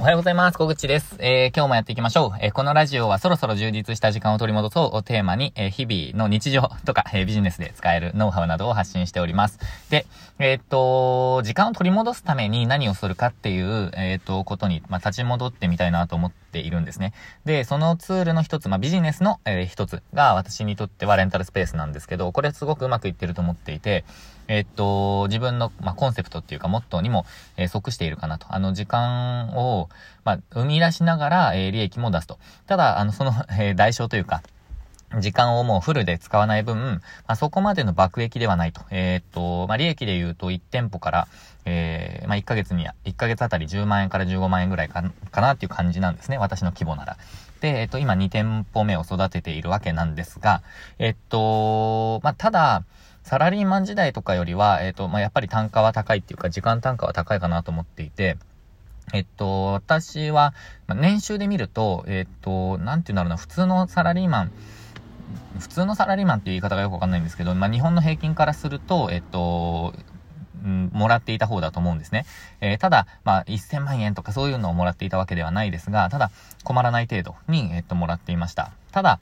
おはようございます。小口です。えー、今日もやっていきましょう。えー、このラジオはそろそろ充実した時間を取り戻そうをテーマに、えー、日々の日常とか、えビジネスで使えるノウハウなどを発信しております。で、えっと、時間を取り戻すために何をするかっていう、えっと、ことに、まあ、立ち戻ってみたいなと思っているんですね。で、そのツールの一つ、まあ、ビジネスの、え一つが私にとってはレンタルスペースなんですけど、これすごくうまくいってると思っていて、えっと、自分の、まあ、コンセプトっていうか、モットーにも、え即しているかなと。あの、時間を、まあ、生み出しながら、えー、利益も出すと。ただ、あの、その、えー、代償というか、時間をもうフルで使わない分、まあ、そこまでの爆益ではないと。えー、っと、まあ、利益で言うと1店舗から、えー、まあ、1ヶ月に、1ヶ月あたり10万円から15万円ぐらいかかなっていう感じなんですね。私の規模なら。で、えっと、今2店舗目を育てているわけなんですが、えっと、まあ、ただ、サラリーマン時代とかよりは、えっと、まあ、やっぱり単価は高いっていうか、時間単価は高いかなと思っていて、えっと、私は、ま、年収で見ると、えっと、なんて言うんだろうな、普通のサラリーマン、普通のサラリーマンっていう言い方がよくわかんないんですけど、まあ、日本の平均からすると、えっと、うん、もらっていた方だと思うんですね。えー、ただ、まあ、1000万円とかそういうのをもらっていたわけではないですが、ただ、困らない程度に、えっと、もらっていました。ただ、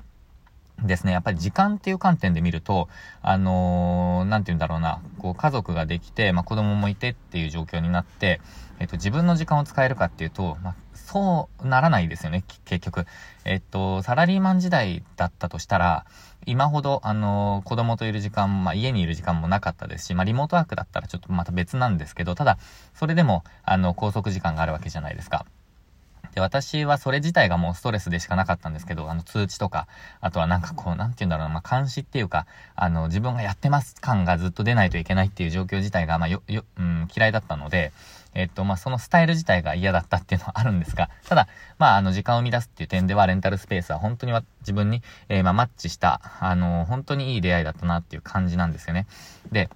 ですね、やっぱり時間っていう観点で見ると、あのー、なんて言うんだろうな、こう家族ができて、まあ子供もいてっていう状況になって、えっと、自分の時間を使えるかっていうと、まあ、そうならないですよね、結局。えっと、サラリーマン時代だったとしたら、今ほど、あのー、子供といる時間、まあ、家にいる時間もなかったですし、まあ、リモートワークだったらちょっとまた別なんですけど、ただ、それでも、あの、拘束時間があるわけじゃないですか。で、私はそれ自体がもうストレスでしかなかったんですけど、あの通知とか、あとはなんかこう、なんて言うんだろうな、まあ、監視っていうか、あの、自分がやってます感がずっと出ないといけないっていう状況自体が、まあ、よ、よ、うん、嫌いだったので、えっと、まあ、そのスタイル自体が嫌だったっていうのはあるんですが、ただ、まあ、あの、時間を生み出すっていう点では、レンタルスペースは本当に自分に、えー、まあ、マッチした、あの、本当にいい出会いだったなっていう感じなんですよね。で、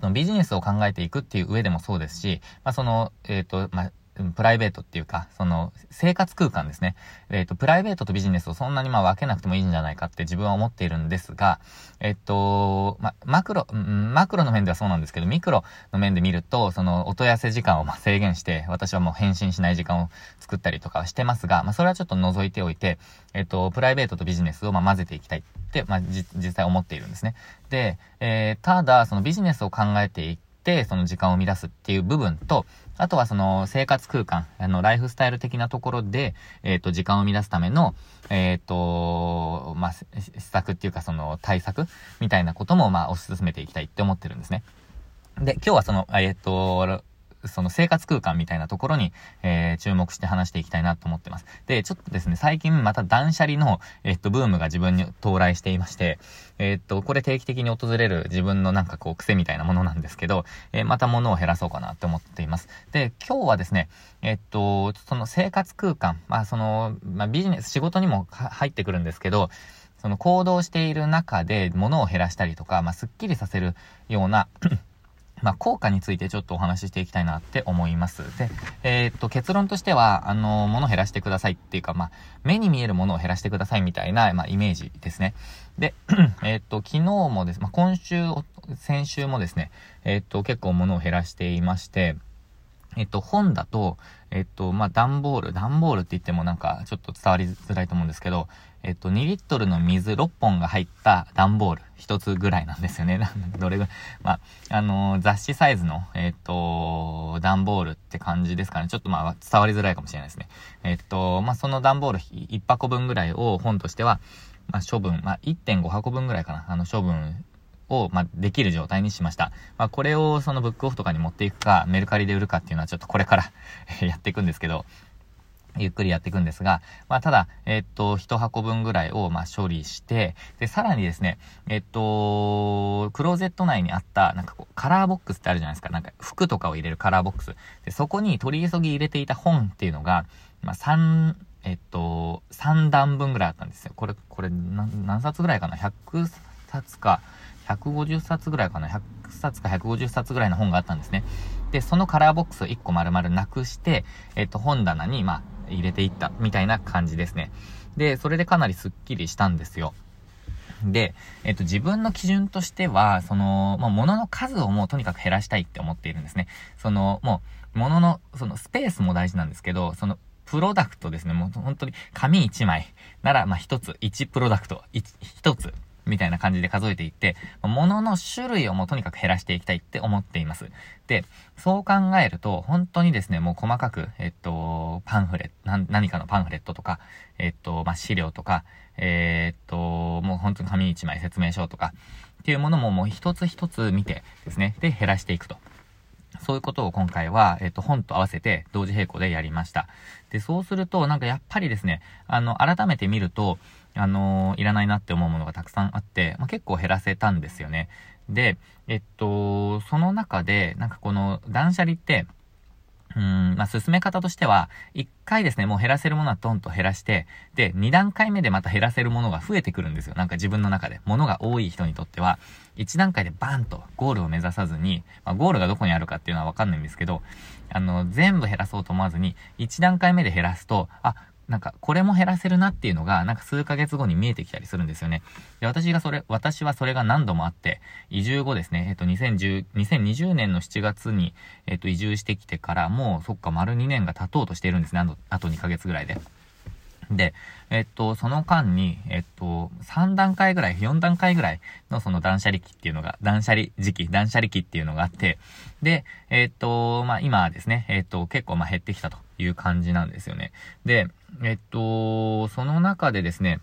そのビジネスを考えていくっていう上でもそうですし、まあ、その、えっ、ー、と、まあ、プライベートっていうか、その、生活空間ですね。えっ、ー、と、プライベートとビジネスをそんなにまあ分けなくてもいいんじゃないかって自分は思っているんですが、えっ、と、ま、マクロ、マクロの面ではそうなんですけど、ミクロの面で見ると、その、音痩せ時間をま制限して、私はもう返信しない時間を作ったりとかはしてますが、まあ、それはちょっと除いておいて、えっ、と、プライベートとビジネスをま混ぜていきたいって、まあ、実際思っているんですね。で、えー、ただ、そのビジネスを考えていって、その時間を生み出すっていう部分と、あとはその生活空間、あの、ライフスタイル的なところで、えっ、ー、と、時間を生み出すための、えっ、ー、と、まあ、施策っていうかその対策みたいなことも、まあ、推し進めていきたいって思ってるんですね。で、今日はその、えっ、ー、と、その生活空間みたいなところに、えー、注目して話していきたいなと思ってます。で、ちょっとですね、最近また断捨離の、えっと、ブームが自分に到来していまして、え、っと、これ定期的に訪れる自分のなんかこう癖みたいなものなんですけど、えー、また物を減らそうかなって思っています。で、今日はですね、えっと、その生活空間、まあその、まあビジネス、仕事にも入ってくるんですけど、その行動している中で物を減らしたりとか、まあ、すっきりさせるようなまあ、効果についてちょっとお話ししていきたいなって思います。で、えー、っと、結論としては、あの、物を減らしてくださいっていうか、まあ、目に見えるものを減らしてくださいみたいな、まあ、イメージですね。で、えー、っと、昨日もです、まあ、今週、先週もですね、えー、っと、結構物を減らしていまして、えっと、本だと、えっと、まあ、段ボール、段ボールって言ってもなんかちょっと伝わりづらいと思うんですけど、えっと、2リットルの水6本が入った段ボール1つぐらいなんですよね。どれぐらい、まあ、あのー、雑誌サイズの、えっと、段ボールって感じですかね。ちょっとまあ、伝わりづらいかもしれないですね。えっと、まあ、その段ボール1箱分ぐらいを本としては、まあ、処分、まあ、1.5箱分ぐらいかな。あの、処分を、まあ、できる状態にしました。まあ、これをそのブックオフとかに持っていくか、メルカリで売るかっていうのはちょっとこれから やっていくんですけど、ゆっくりやっていくんですが、まあ、ただ、えっと、一箱分ぐらいを、ま、処理して、で、さらにですね、えっと、クローゼット内にあった、なんかこう、カラーボックスってあるじゃないですか。なんか、服とかを入れるカラーボックス。で、そこに取り急ぎ入れていた本っていうのが、まあ、3、えっと、3段分ぐらいあったんですよ。これ、これ、何冊ぐらいかな ?100 冊か、150冊ぐらいかな ?100 冊か150冊ぐらいの本があったんですね。で、そのカラーボックスを1個丸々なくして、えっと、本棚に、まあ、入れていったみたいな感じですね。で、それでかなりスッキリしたんですよ。で、えっと、自分の基準としては、その、まあ、物の数をもうとにかく減らしたいって思っているんですね。その、もう物の、そのスペースも大事なんですけど、その、プロダクトですね。もう本当に紙1枚なら、まあ、1つ、1プロダクト、1, 1つみたいな感じで数えていって、物の種類をもうとにかく減らしていきたいって思っています。で、そう考えると、本当にですね、もう細かく、えっと、パンフレット、何かのパンフレットとか、えっと、まあ、資料とか、えー、っと、もう本当に紙一枚説明書とか、っていうものももう一つ一つ見てですね、で、減らしていくと。そういうことを今回は、えっと、本と合わせて同時並行でやりました。で、そうすると、なんかやっぱりですね、あの、改めて見ると、あのー、いらないなって思うものがたくさんあって、まあ、結構減らせたんですよね。で、えっと、その中で、なんかこの断捨離って、うん、まあ、進め方としては、一回ですね、もう減らせるものはドンと減らして、で、二段階目でまた減らせるものが増えてくるんですよ。なんか自分の中で。ものが多い人にとっては、一段階でバーンとゴールを目指さずに、まあ、ゴールがどこにあるかっていうのはわかんないんですけど、あの、全部減らそうと思わずに、一段階目で減らすと、あ、なんか、これも減らせるなっていうのが、なんか数ヶ月後に見えてきたりするんですよね。で、私がそれ、私はそれが何度もあって、移住後ですね、えっと、2010、2020年の7月に、えっと、移住してきてから、もう、そっか、丸2年が経とうとしているんですね、あと、あと2ヶ月ぐらいで。で、えっと、その間に、えっと、3段階ぐらい、4段階ぐらいのその断捨離期っていうのが、断捨離時期、断捨離期っていうのがあって、で、えっと、まあ、今ですね、えっと、結構ま、減ってきたという感じなんですよね。で、えっと、その中でですね、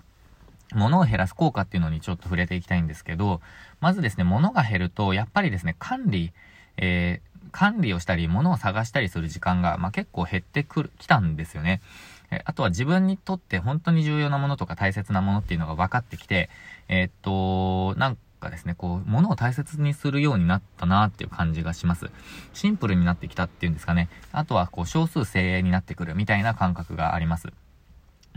物を減らす効果っていうのにちょっと触れていきたいんですけど、まずですね、物が減ると、やっぱりですね、管理、えー、管理をしたり、物を探したりする時間が、まあ、結構減ってくる、来たんですよね。えあとは自分にとって本当に重要なものとか大切なものっていうのが分かってきて、え、っと、なんかですね、こう、物を大切にするようになったなっていう感じがします。シンプルになってきたっていうんですかね。あとは、こう、少数精鋭になってくるみたいな感覚があります。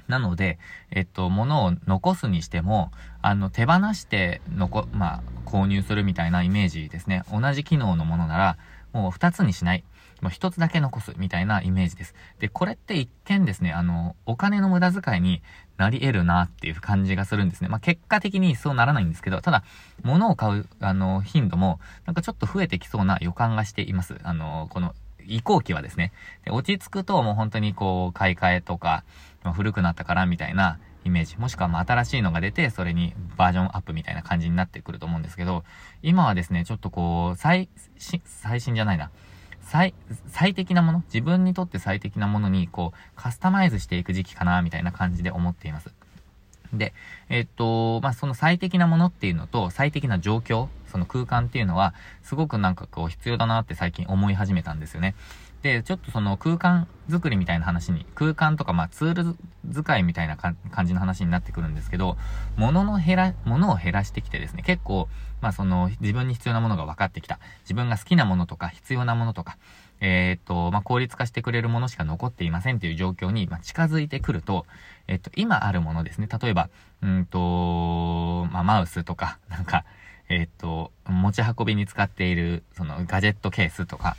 なので、えっと、物を残すにしても、あの、手放して残、まあ、購入するみたいなイメージですね。同じ機能のものなら、もう2つにしない。もう一つだけ残すみたいなイメージです。で、これって一見ですね、あの、お金の無駄遣いになり得るなっていう感じがするんですね。まあ、結果的にそうならないんですけど、ただ、物を買う、あの、頻度も、なんかちょっと増えてきそうな予感がしています。あの、この、移行期はですね。で落ち着くともう本当にこう、買い替えとか、ま、古くなったからみたいなイメージ。もしくはまあ新しいのが出て、それにバージョンアップみたいな感じになってくると思うんですけど、今はですね、ちょっとこう、最、最新じゃないな。最、最適なもの、自分にとって最適なものに、こう、カスタマイズしていく時期かな、みたいな感じで思っています。で、えっと、まあ、その最適なものっていうのと、最適な状況、その空間っていうのは、すごくなんかこう必要だなって最近思い始めたんですよね。で、ちょっとその空間作りみたいな話に、空間とかまあツール使いみたいな感じの話になってくるんですけど、物の減ら、物を減らしてきてですね、結構、まあその自分に必要なものが分かってきた。自分が好きなものとか必要なものとか、えっ、と、まあ効率化してくれるものしか残っていませんっていう状況に、まあ、近づいてくると、えっ、と、今あるものですね。例えば、うんと、まあマウスとか、なんか、えっ、と、持ち運びに使っている、そのガジェットケースとか、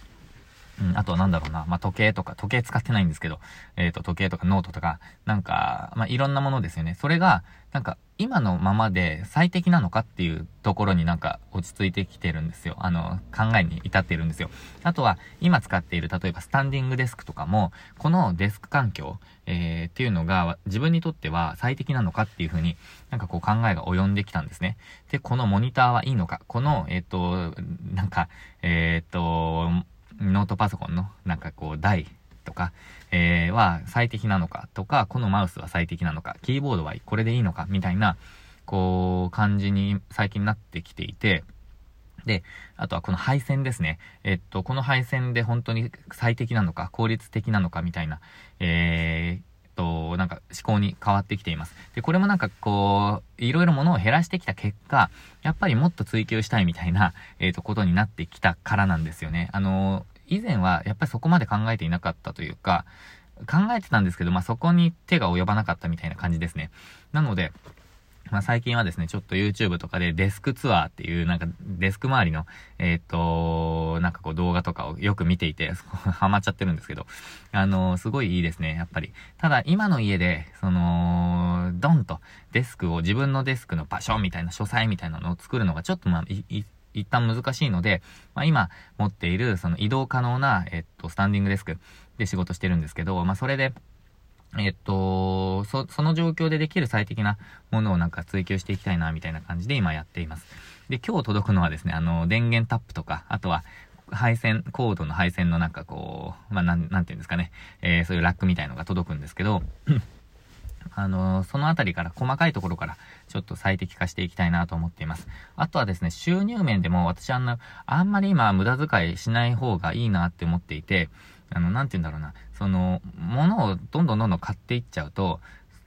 うん、あとはなんだろうな、まあ、時計とか、時計使ってないんですけど、えっ、ー、と、時計とかノートとか、なんか、まあ、いろんなものですよね。それが、なんか、今のままで最適なのかっていうところになんか落ち着いてきてるんですよ。あの、考えに至っているんですよ。あとは、今使っている、例えばスタンディングデスクとかも、このデスク環境、えー、っていうのが自分にとっては最適なのかっていうふうに、なんかこう考えが及んできたんですね。で、このモニターはいいのか、この、えっ、ー、と、なんか、えっ、ー、と、ノートパソコンのなんかこう台とか、えー、は最適なのかとか、このマウスは最適なのか、キーボードはこれでいいのかみたいな、こう、感じに最近なってきていて、で、あとはこの配線ですね。えっと、この配線で本当に最適なのか、効率的なのかみたいな、えー、と、なんか思考に変わってきています。で、これもなんかこう、いろいろものを減らしてきた結果、やっぱりもっと追求したいみたいな、えっ、ー、と、ことになってきたからなんですよね。あの以前はやっぱりそこまで考えていなかったというか、考えてたんですけど、まあ、そこに手が及ばなかったみたいな感じですね。なので、まあ、最近はですね、ちょっと YouTube とかでデスクツアーっていう、なんかデスク周りの、えっ、と、なんかこう動画とかをよく見ていて、ハマっちゃってるんですけど、あのー、すごいいいですね、やっぱり。ただ、今の家で、その、ドンとデスクを自分のデスクの場所みたいな、書斎みたいなのを作るのがちょっとまあ、一旦難しいので、まあ、今持っているその移動可能な、えっと、スタンディングデスクで仕事してるんですけど、まあ、それで、えっと、そ、その状況でできる最適なものをなんか追求していきたいな、みたいな感じで今やっています。で、今日届くのはですね、あの、電源タップとか、あとは、配線、コードの配線のなんかこう、まあ、なん、なんていうんですかね、えー、そういうラックみたいのが届くんですけど、あのそのあたりから、細かいところから、ちょっと最適化していきたいなと思っています。あとはですね、収入面でも私あんな、あんまり今無駄遣いしない方がいいなって思っていて、あの、なんて言うんだろうな、その、物をどんどんどんどん買っていっちゃうと、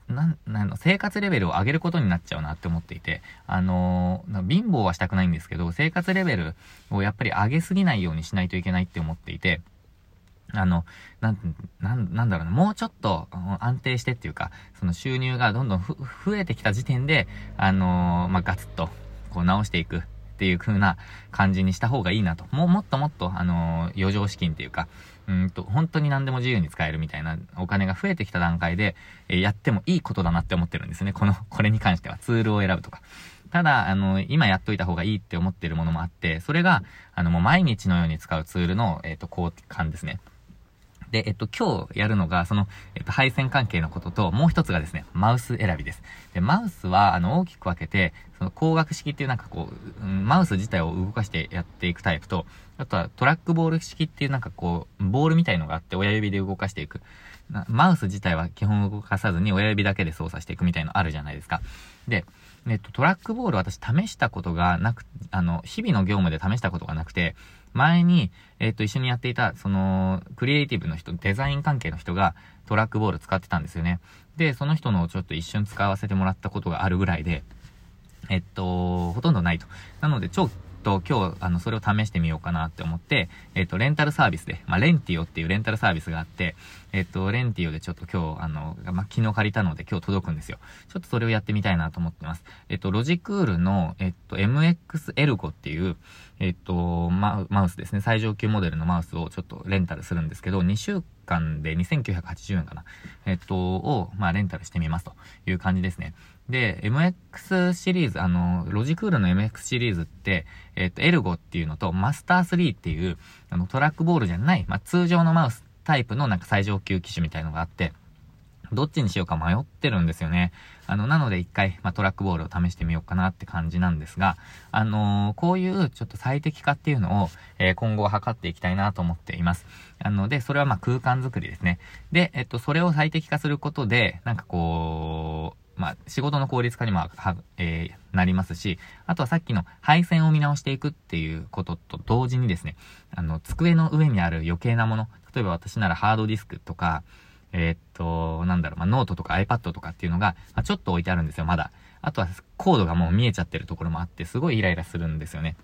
なん、なん生活レベルを上げることになっちゃうなって思っていて、あのー、貧乏はしたくないんですけど、生活レベルをやっぱり上げすぎないようにしないといけないって思っていて、あの、なん、なん、なんだろうな、もうちょっと安定してっていうか、その収入がどんどん増えてきた時点で、あのー、まあ、ガツッと、こう直していくっていう風な感じにした方がいいなと。もうもっともっと、あのー、余剰資金っていうか、うんと、本当に何でも自由に使えるみたいなお金が増えてきた段階で、え、やってもいいことだなって思ってるんですね。この、これに関しては。ツールを選ぶとか。ただ、あの、今やっといた方がいいって思ってるものもあって、それが、あの、もう毎日のように使うツールの、えっ、ー、と、交換ですね。で、えっと、今日やるのが、その、えっと、配線関係のことと、もう一つがですね、マウス選びです。で、マウスは、あの、大きく分けて、その、光学式っていうなんかこう、マウス自体を動かしてやっていくタイプと、あとはトラックボール式っていうなんかこう、ボールみたいのがあって親指で動かしていく。マウス自体は基本動かさずに親指だけで操作していくみたいのあるじゃないですか。で、えっと、トラックボール私試したことがなく、あの、日々の業務で試したことがなくて、前に、えっ、と、一緒にやっていた、その、クリエイティブの人、デザイン関係の人がトラックボール使ってたんですよね。で、その人のをちょっと一瞬使わせてもらったことがあるぐらいで、えっと、ほとんどないと。なので、超と、今日、あの、それを試してみようかなって思って、えっ、と、レンタルサービスで、まあ、レンティオっていうレンタルサービスがあって、えっ、と、レンティオでちょっと今日、あの、まあ、昨日借りたので今日届くんですよ。ちょっとそれをやってみたいなと思ってます。えっ、と、ロジクールの、えっ、と、MX エルゴっていう、えっ、と、マウスですね。最上級モデルのマウスをちょっとレンタルするんですけど、2週間で2980円かな。えっ、と、を、まあ、レンタルしてみますという感じですね。で、MX シリーズ、あの、ロジクールの MX シリーズって、えっ、と、エルゴっていうのと、マスター3っていう、あの、トラックボールじゃない、まあ、通常のマウスタイプのなんか最上級機種みたいのがあって、どっちにしようか迷ってるんですよね。あの、なので一回、まあ、トラックボールを試してみようかなって感じなんですが、あのー、こういうちょっと最適化っていうのを、えー、今後は測っていきたいなと思っています。あので、それはま空間づくりですね。で、えっと、それを最適化することで、なんかこう、まあ、仕事の効率化にもは、えー、なりますし、あとはさっきの配線を見直していくっていうことと同時にですね、あの、机の上にある余計なもの、例えば私ならハードディスクとか、えー、っと、なんだろう、まあ、ノートとか iPad とかっていうのが、まあ、ちょっと置いてあるんですよ、まだ。あとはコードがもう見えちゃってるところもあって、すごいイライラするんですよね。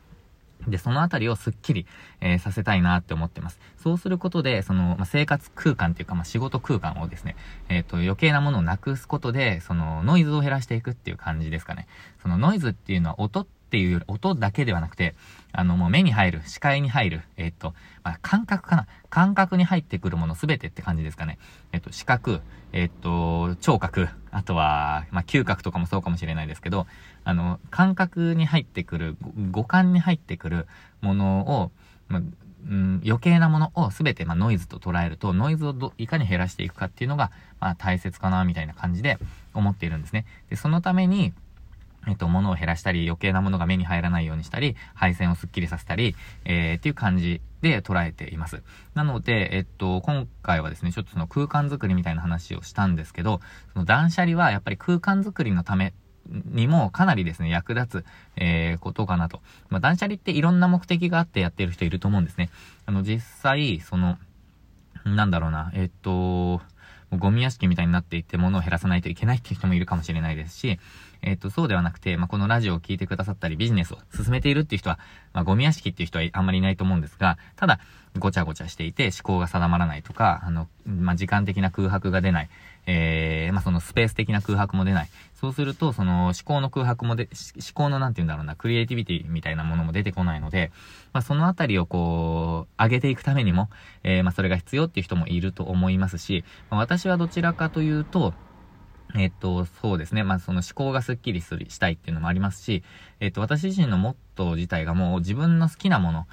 で、そのあたりをスッキリ、えー、させたいなって思ってます。そうすることで、その、まあ、生活空間っていうか、まあ、仕事空間をですね、えっ、ー、と、余計なものをなくすことで、その、ノイズを減らしていくっていう感じですかね。そのノイズっていうのは音っていう音だけではなくて、あの、もう目に入る、視界に入る、えっ、と、まあ、感覚かな感覚に入ってくるものすべてって感じですかね。えっ、と、視覚、えっ、と、聴覚、あとは、まあ、嗅覚とかもそうかもしれないですけど、あの、感覚に入ってくる、五感に入ってくるものを、まあ、うん、余計なものを全て、まあ、ノイズと捉えると、ノイズをいかに減らしていくかっていうのが、まあ、大切かな、みたいな感じで思っているんですね。で、そのために、えっと、物を減らしたり、余計なものが目に入らないようにしたり、配線をスッキリさせたり、えー、っていう感じで捉えています。なので、えっと、今回はですね、ちょっとその空間づくりみたいな話をしたんですけど、その断捨離はやっぱり空間づくりのためにもかなりですね、役立つ、えー、ことかなと。まあ、断捨離っていろんな目的があってやってる人いると思うんですね。あの、実際、その、なんだろうな、えっと、ゴミ屋敷みたいになっていって物を減らさないといけないっていう人もいるかもしれないですし、えっ、と、そうではなくて、まあ、このラジオを聞いてくださったり、ビジネスを進めているっていう人は、まあ、ゴミ屋敷っていう人はあんまりいないと思うんですが、ただ、ごちゃごちゃしていて、思考が定まらないとか、あの、まあ、時間的な空白が出ない、えー、まあ、そのスペース的な空白も出ない。そうすると、その思考の空白もで、思考のなんて言うんだろうな、クリエイティビティみたいなものも出てこないので、まあ、そのあたりをこう、上げていくためにも、えー、まあ、それが必要っていう人もいると思いますし、まあ、私はどちらかというと、えっと、そうですね。まあ、その思考がスッキリする、したいっていうのもありますし、えっと、私自身の持っトー自体がもう自分の好きなもの、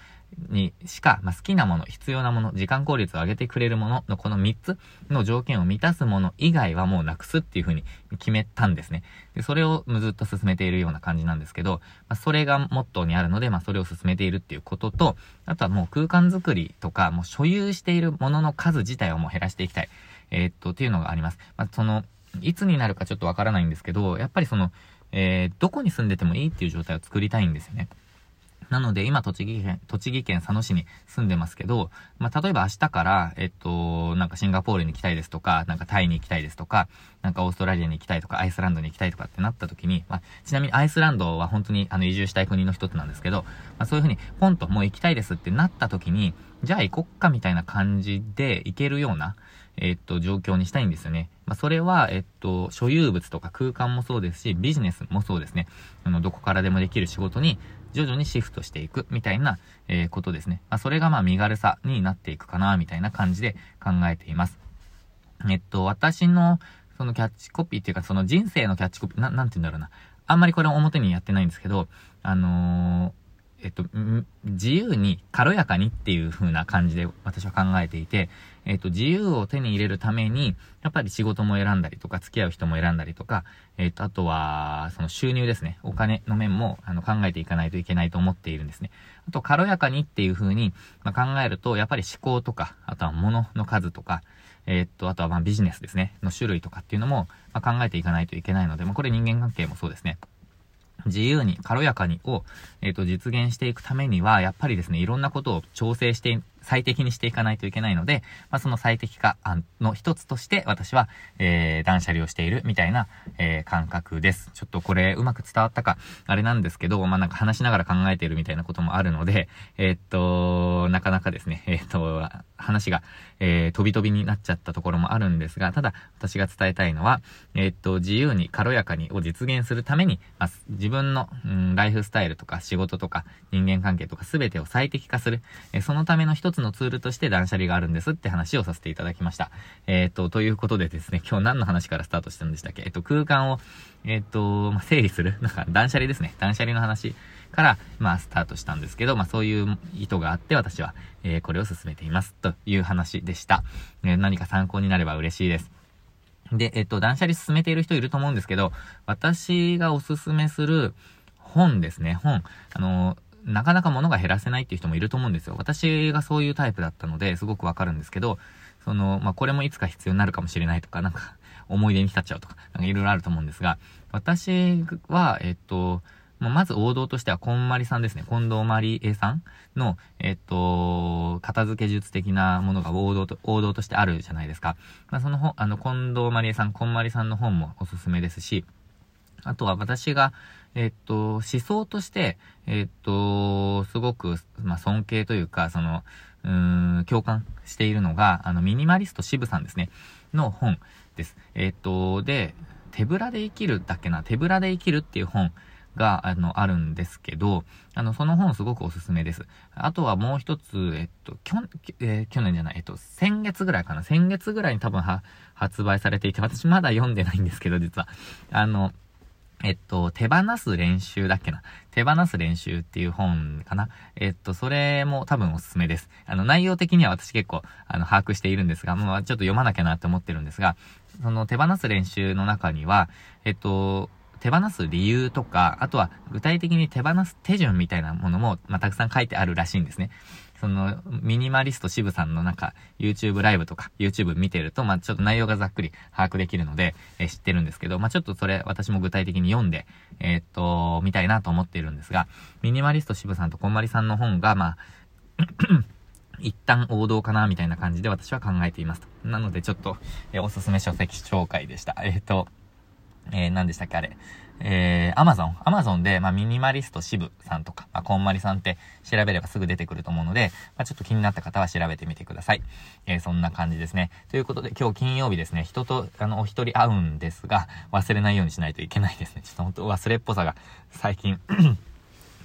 にしか、まあ、好きなもの、必要なもの、時間効率を上げてくれるもののこの3つの条件を満たすもの以外はもうなくすっていう風に決めたんですね。で、それをずっと進めているような感じなんですけど、まあ、それがモットーにあるので、まあ、それを進めているっていうことと、あとはもう空間づくりとか、もう所有しているものの数自体をもう減らしていきたい。えー、っと、っていうのがあります。まあ、その、いつになるかちょっとわからないんですけど、やっぱりその、えー、どこに住んでてもいいっていう状態を作りたいんですよね。なので、今、栃木県、栃木県佐野市に住んでますけど、まあ、例えば明日から、えっと、なんかシンガポールに行きたいですとか、なんかタイに行きたいですとか、なんかオーストラリアに行きたいとか、アイスランドに行きたいとかってなった時に、まあ、ちなみにアイスランドは本当にあの移住したい国の一つなんですけど、まあ、そういうふうに、ポンともう行きたいですってなった時に、じゃあ行こっかみたいな感じで行けるような、えっと、状況にしたいんですよね。まあ、それは、えっと、所有物とか空間もそうですし、ビジネスもそうですね。あの、どこからでもできる仕事に徐々にシフトしていくみたいな、えー、ことですね。まあ、それがまあ身軽さになっていくかな、みたいな感じで考えています。えっと、私の、そのキャッチコピーっていうか、その人生のキャッチコピー、な、なんて言うんだろうな。あんまりこれ表にやってないんですけど、あのーえっと、自由に軽やかにっていう風な感じで私は考えていて、えっと、自由を手に入れるために、やっぱり仕事も選んだりとか、付き合う人も選んだりとか、えっと、あとは、その収入ですね。お金の面も、あの、考えていかないといけないと思っているんですね。あと、軽やかにっていう風に、まあ、考えると、やっぱり思考とか、あとは物の数とか、えっと、あとはまあビジネスですね。の種類とかっていうのも、まあ、考えていかないといけないので、まあ、これ人間関係もそうですね。自由に、軽やかにを、えっ、ー、と、実現していくためには、やっぱりですね、いろんなことを調整して最適にしていかないといけないので、まあ、その最適化の一つとして私は、えー、断捨離をしているみたいな、えー、感覚です。ちょっとこれうまく伝わったか、あれなんですけど、まあ、なんか話しながら考えているみたいなこともあるので、えー、っと、なかなかですね、えー、っと、話が、えー、飛び飛びになっちゃったところもあるんですが、ただ私が伝えたいのは、えー、っと、自由に軽やかにを実現するために、まあ、自分の、うん、ライフスタイルとか仕事とか人間関係とか全てを最適化する、えー、そのための一つつのツールとして断捨離があるんですって話をさせていただきました。えっ、と、ということでですね、今日何の話からスタートしたんでしたっけ？えっ、と、空間を、えっ、と、まあ、整理する、なんか断捨離ですね。断捨離の話から、まあ、スタートしたんですけど、まあ、そういう意図があって私は、えこれを進めています。という話でした。え何か参考になれば嬉しいです。で、えっと、断捨離進めている人いると思うんですけど、私がおすすめする本ですね、本。あのなかなか物が減らせないっていう人もいると思うんですよ。私がそういうタイプだったので、すごくわかるんですけど、その、まあ、これもいつか必要になるかもしれないとか、なんか、思い出に浸っちゃうとか、なんかいろいろあると思うんですが、私は、えっと、まず王道としては、こんまりさんですね。近藤まりえさんの、えっと、片付け術的なものが王道と、王道としてあるじゃないですか。まあ、その本、あの、近藤まりえさん、こんまりさんの本もおすすめですし、あとは私が、えっと、思想として、えっと、すごく、まあ、尊敬というか、その、うーん、共感しているのが、あの、ミニマリスト渋さんですね、の本です。えっと、で、手ぶらで生きるだけな、手ぶらで生きるっていう本が、あの、あるんですけど、あの、その本すごくおすすめです。あとはもう一つ、えっと、きょ、えー、去年じゃない、えっと、先月ぐらいかな、先月ぐらいに多分は、発売されていて、私まだ読んでないんですけど、実は。あの、えっと、手放す練習だっけな？手放す練習っていう本かな？えっと、それも多分おすすめです。あの、内容的には私結構、あの、把握しているんですが、まあ、ちょっと読まなきゃなって思ってるんですが、その手放す練習の中には、えっと、手放す理由とか、あとは具体的に手放す手順みたいなものも、まあ、たくさん書いてあるらしいんですね。その、ミニマリスト渋さんのなんか、YouTube ライブとか、YouTube 見てると、まあ、ちょっと内容がざっくり把握できるので、えー、知ってるんですけど、まあ、ちょっとそれ、私も具体的に読んで、えー、っと、見たいなと思っているんですが、ミニマリスト渋さんとこんまりさんの本が、まあ、一旦王道かな、みたいな感じで私は考えていますと。なので、ちょっと、えー、おすすめ書籍紹介でした。えっ、と、えー、何でしたっけあれ。えー、アマゾン。アマゾンで、まあ、ミニマリスト支部さんとか、まあ、こんまりさんって調べればすぐ出てくると思うので、まあ、ちょっと気になった方は調べてみてください。えー、そんな感じですね。ということで、今日金曜日ですね、人と、あの、お一人会うんですが、忘れないようにしないといけないですね。ちょっと本当忘れっぽさが最近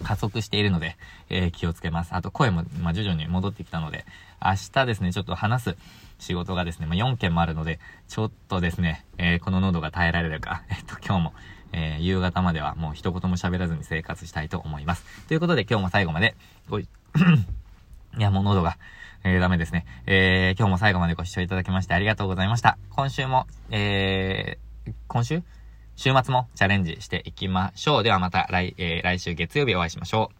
加速しているので、えー、気をつけます。あと声も、まあ、徐々に戻ってきたので、明日ですね、ちょっと話す仕事がですね、まあ、4件もあるので、ちょっとですね、えー、この喉が耐えられるか、えっと、今日も、えー、夕方まではもう一言も喋らずに生活したいと思います。ということで今日も最後まで、ごい、いやもう喉が、えー、ダメですね。えー、今日も最後までご視聴いただきましてありがとうございました。今週も、えー、今週？週末もチャレンジしていきましょう。ではまた来、えー、来週月曜日お会いしましょう。